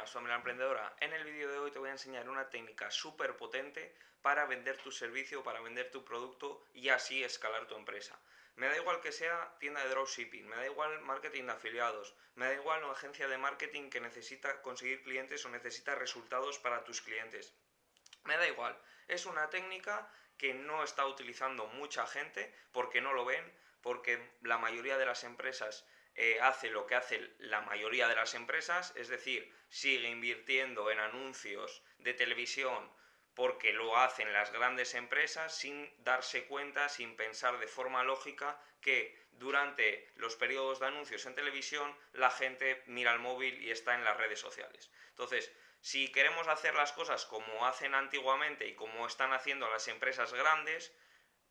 buenas, familia emprendedora. En el vídeo de hoy te voy a enseñar una técnica súper potente para vender tu servicio, para vender tu producto y así escalar tu empresa. Me da igual que sea tienda de dropshipping, me da igual marketing de afiliados, me da igual una agencia de marketing que necesita conseguir clientes o necesita resultados para tus clientes. Me da igual, es una técnica que no está utilizando mucha gente porque no lo ven, porque la mayoría de las empresas eh, hace lo que hace la mayoría de las empresas, es decir, sigue invirtiendo en anuncios de televisión porque lo hacen las grandes empresas sin darse cuenta, sin pensar de forma lógica que durante los periodos de anuncios en televisión la gente mira el móvil y está en las redes sociales. Entonces, si queremos hacer las cosas como hacen antiguamente y como están haciendo las empresas grandes,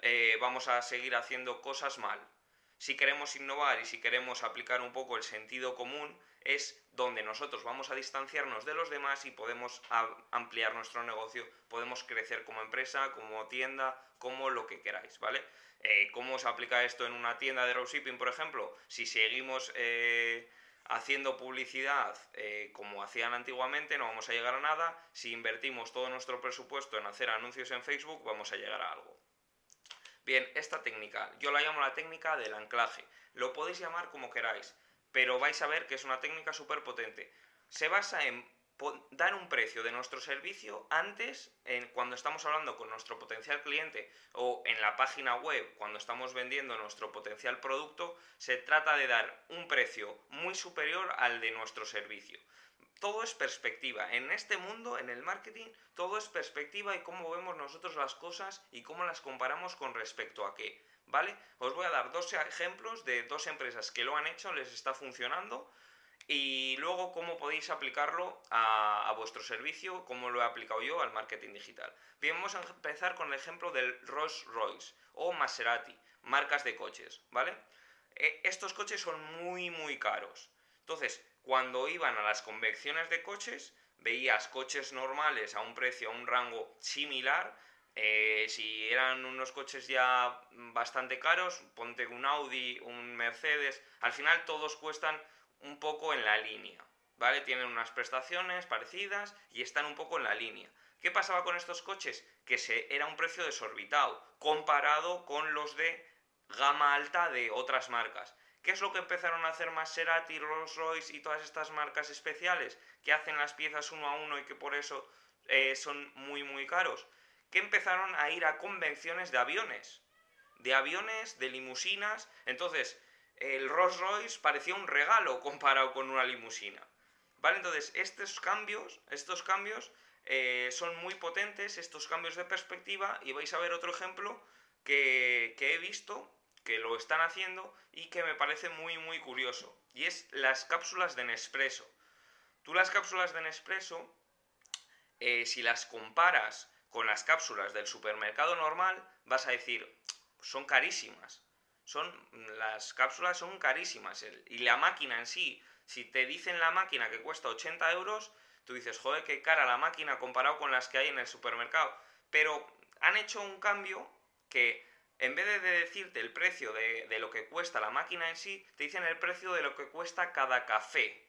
eh, vamos a seguir haciendo cosas mal si queremos innovar y si queremos aplicar un poco el sentido común, es donde nosotros vamos a distanciarnos de los demás y podemos ampliar nuestro negocio, podemos crecer como empresa, como tienda, como lo que queráis, ¿vale? Eh, ¿Cómo se aplica esto en una tienda de dropshipping, por ejemplo? Si seguimos eh, haciendo publicidad eh, como hacían antiguamente, no vamos a llegar a nada. Si invertimos todo nuestro presupuesto en hacer anuncios en Facebook, vamos a llegar a algo. Bien, esta técnica, yo la llamo la técnica del anclaje. Lo podéis llamar como queráis, pero vais a ver que es una técnica súper potente. Se basa en dar un precio de nuestro servicio antes, en, cuando estamos hablando con nuestro potencial cliente o en la página web, cuando estamos vendiendo nuestro potencial producto, se trata de dar un precio muy superior al de nuestro servicio todo es perspectiva. En este mundo, en el marketing, todo es perspectiva y cómo vemos nosotros las cosas y cómo las comparamos con respecto a qué. ¿Vale? Os voy a dar dos ejemplos de dos empresas que lo han hecho, les está funcionando y luego cómo podéis aplicarlo a, vuestro servicio, cómo lo he aplicado yo al marketing digital. Vamos a empezar con el ejemplo del Rolls Royce o Maserati, marcas de coches, ¿vale? E, estos coches son muy, muy caros. Entonces, cuando iban a las convenciones de coches, veías coches normales a un precio, a un rango similar. Eh, si eran unos coches ya bastante caros, ponte un Audi, un Mercedes, al final todos cuestan un poco en la línea, ¿vale? Tienen unas prestaciones parecidas y están un poco en la línea. ¿Qué pasaba con estos coches? Que se, era un precio desorbitado comparado con los de gama alta de otras marcas. ¿Qué es lo que empezaron a hacer Maserati, Rolls Royce y todas estas marcas especiales que hacen las piezas uno a uno y que por eso eh, son muy muy caros? Que empezaron a ir a convenciones de aviones, de aviones, de limusinas. Entonces, el Rolls Royce parecía un regalo comparado con una limusina. ¿Vale? Entonces, estos cambios, estos cambios eh, son muy potentes, estos cambios de perspectiva, y vais a ver otro ejemplo que, que he visto que lo están haciendo y que me parece muy muy curioso. Y es las cápsulas de Nespresso. Tú las cápsulas de Nespresso, eh, si las comparas con las cápsulas del supermercado normal, vas a decir, son carísimas. Son, las cápsulas son carísimas. Y la máquina en sí, si te dicen la máquina que cuesta 80 euros, tú dices, joder, qué cara la máquina comparado con las que hay en el supermercado. Pero han hecho un cambio que en vez de decirte el precio de, lo que cuesta la máquina en sí, te dicen el precio de lo que cuesta cada café.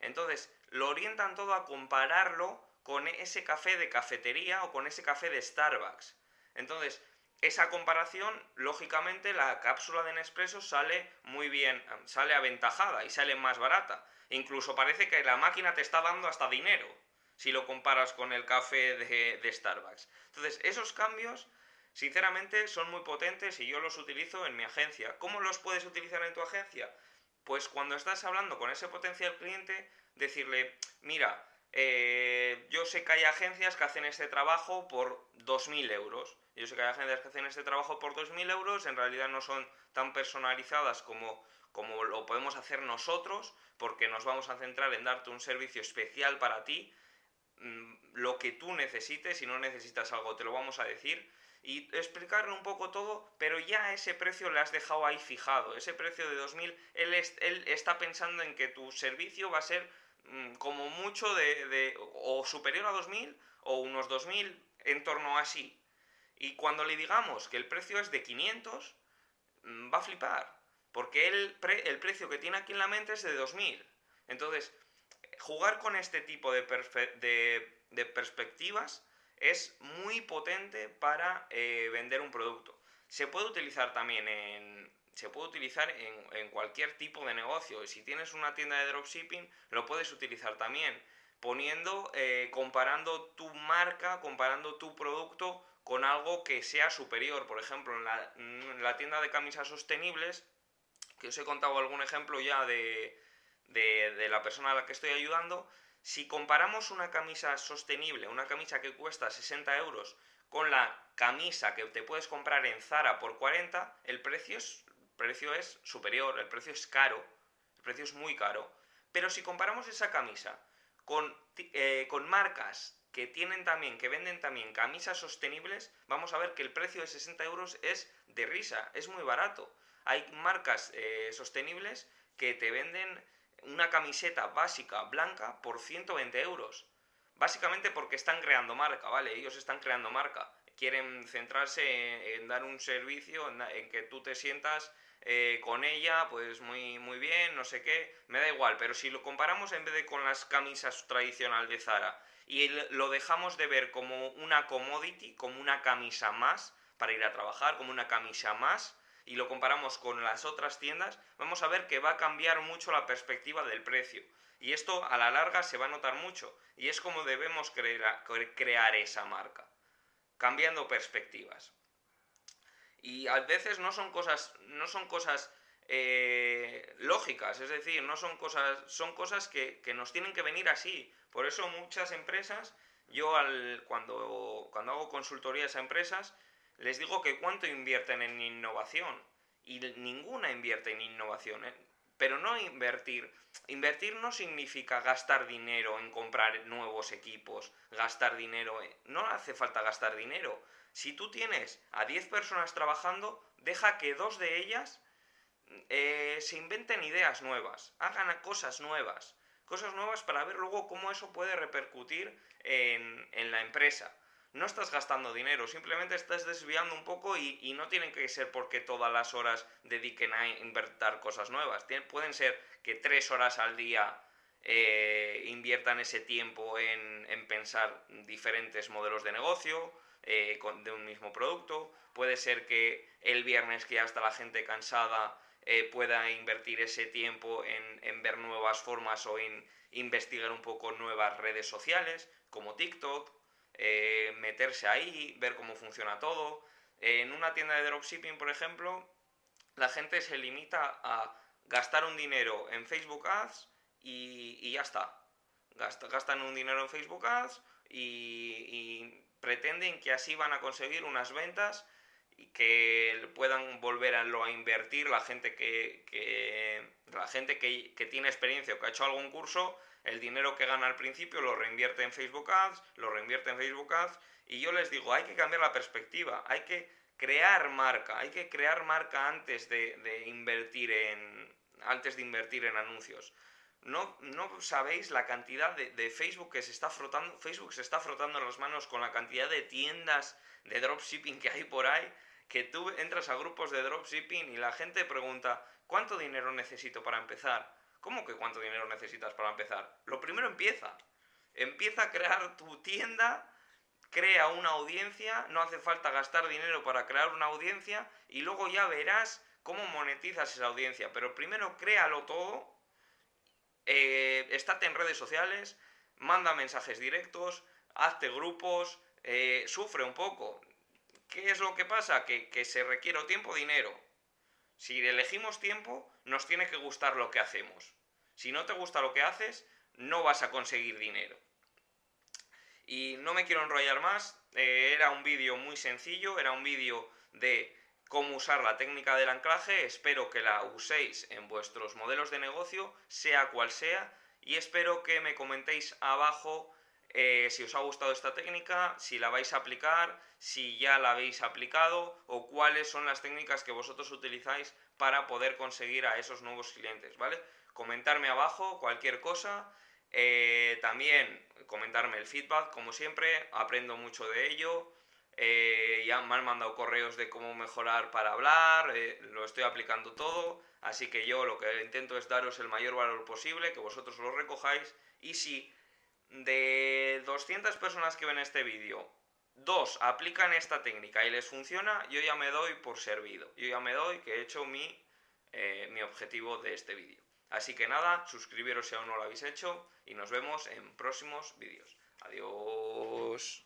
Entonces, lo orientan todo a compararlo con ese café de cafetería o con ese café de Starbucks. Entonces, esa comparación, lógicamente, la cápsula de Nespresso sale muy bien, sale aventajada y sale más barata. Incluso parece que la máquina te está dando hasta dinero si lo comparas con el café de, de Starbucks. Entonces, esos cambios Sinceramente son muy potentes y yo los utilizo en mi agencia. ¿Cómo los puedes utilizar en tu agencia? Pues cuando estás hablando con ese potencial cliente, decirle, mira, eh, yo sé que hay agencias que hacen este trabajo por 2.000 euros. Yo sé que hay agencias que hacen este trabajo por 2.000 euros, en realidad no son tan personalizadas como, como lo podemos hacer nosotros, porque nos vamos a centrar en darte un servicio especial para ti, mm, lo que tú necesites, si no necesitas algo te lo vamos a decir y explicarle un poco todo, pero ya ese precio le has dejado ahí fijado. Ese precio de 2.000, él, él está pensando en que tu servicio va a ser mm, como mucho de, o superior a 2.000 o unos 2.000 en torno a así. Y cuando le digamos que el precio es de 500, mm, va a flipar, porque el, el precio que tiene aquí en la mente es de 2.000. Entonces, jugar con este tipo de, perspectivas es muy potente para eh, vender un producto. Se puede utilizar también en, se puede utilizar en, cualquier tipo de negocio. Si tienes una tienda de dropshipping, lo puedes utilizar también. Poniendo, eh, comparando tu marca, comparando tu producto con algo que sea superior. Por ejemplo, en la, en la tienda de camisas sostenibles, que os he contado algún ejemplo ya de, de, la persona a la que estoy ayudando, si comparamos una camisa sostenible, una camisa que cuesta 60 euros, con la camisa que te puedes comprar en Zara por 40, el precio es, precio es superior, el precio es caro, el precio es muy caro. Pero si comparamos esa camisa con, eh, con marcas que tienen también, que venden también camisas sostenibles, vamos a ver que el precio de 60 euros es de risa, es muy barato. Hay marcas eh, sostenibles que te venden una camiseta básica blanca por 120 euros. Básicamente porque están creando marca, ¿vale? Ellos están creando marca. Quieren centrarse en, dar un servicio, en, que tú te sientas eh, con ella, pues muy, muy bien, no sé qué, me da igual. Pero si lo comparamos en vez de con las camisas tradicionales de Zara y lo dejamos de ver como una commodity, como una camisa más para ir a trabajar, como una camisa más, y lo comparamos con las otras tiendas, vamos a ver que va a cambiar mucho la perspectiva del precio. Y esto a la larga se va a notar mucho. Y es como debemos crear, esa marca, cambiando perspectivas. Y a veces no son cosas, no son cosas eh, lógicas, es decir, no son cosas, son cosas que, nos tienen que venir así. Por eso muchas empresas, yo al, cuando, cuando hago consultorías a empresas, les digo que cuánto invierten en innovación. Y ninguna invierte en innovación. ¿eh? Pero no invertir. Invertir no significa gastar dinero en comprar nuevos equipos, gastar dinero. No hace falta gastar dinero. Si tú tienes a 10 personas trabajando, deja que dos de ellas eh, se inventen ideas nuevas, hagan cosas nuevas. Cosas nuevas para ver luego cómo eso puede repercutir en la empresa no estás gastando dinero, simplemente estás desviando un poco y, no tienen que ser porque todas las horas dediquen a invertir cosas nuevas. pueden ser que tres horas al día eh, inviertan ese tiempo en, pensar diferentes modelos de negocio eh, de un mismo producto. Puede ser que el viernes que ya está la gente cansada eh, pueda invertir ese tiempo en, en ver nuevas formas o en investigar un poco nuevas redes sociales como TikTok eh, meterse ahí, ver cómo funciona todo. en una tienda de dropshipping, por ejemplo, la gente se limita a gastar un dinero en Facebook Ads y, ya está. gastan un dinero en Facebook Ads y, pretenden que así van a conseguir unas ventas y que puedan volver a, a invertir la gente que, la gente que, que, tiene experiencia o que ha hecho algún curso el dinero que gana al principio lo reinvierte en Facebook Ads, lo reinvierte en Facebook Ads y yo les digo, hay que cambiar la perspectiva, hay que crear marca, hay que crear marca antes de, invertir en antes de invertir en anuncios. No, no sabéis la cantidad de, Facebook que se está frotando, Facebook se está frotando las manos con la cantidad de tiendas de dropshipping que hay por ahí, que tú entras a grupos de dropshipping y la gente pregunta, ¿cuánto dinero necesito para empezar? ¿Cómo que cuánto dinero necesitas para empezar? Lo primero empieza. Empieza a crear tu tienda, crea una audiencia, no hace falta gastar dinero para crear una audiencia y luego ya verás cómo monetizas esa audiencia. Pero primero créalo todo, eh, estate en redes sociales, manda mensajes directos, hazte grupos, eh, sufre un poco. ¿Qué es lo que pasa? Que, que se requiere tiempo, dinero. Si elegimos tiempo, nos tiene que gustar lo que hacemos. Si no te gusta lo que haces, no vas a conseguir dinero. Y no me quiero enrollar más, eh, era un vídeo muy sencillo, era un vídeo de cómo usar la técnica del anclaje, espero que la uséis en vuestros modelos de negocio, sea cual sea, y espero que me comentéis abajo eh, si os ha gustado esta técnica, si la vais a aplicar, si ya la habéis aplicado o cuáles son las técnicas que vosotros utilizáis para poder conseguir a esos nuevos clientes, ¿vale? Comentarme abajo cualquier cosa, eh, también comentarme el feedback, como siempre, aprendo mucho de ello. Eh, ya me han mandado correos de cómo mejorar para hablar, lo estoy aplicando todo, Así que yo lo que intento es daros el mayor valor posible, que vosotros lo recojáis. Y si de 200 personas que ven este vídeo, dos aplican esta técnica y les funciona, yo ya me doy por servido. Yo ya me doy que he hecho mi, eh, mi objetivo de este vídeo. Así que nada, suscribiros si aún no lo habéis hecho y nos vemos en próximos vídeos. Adiós.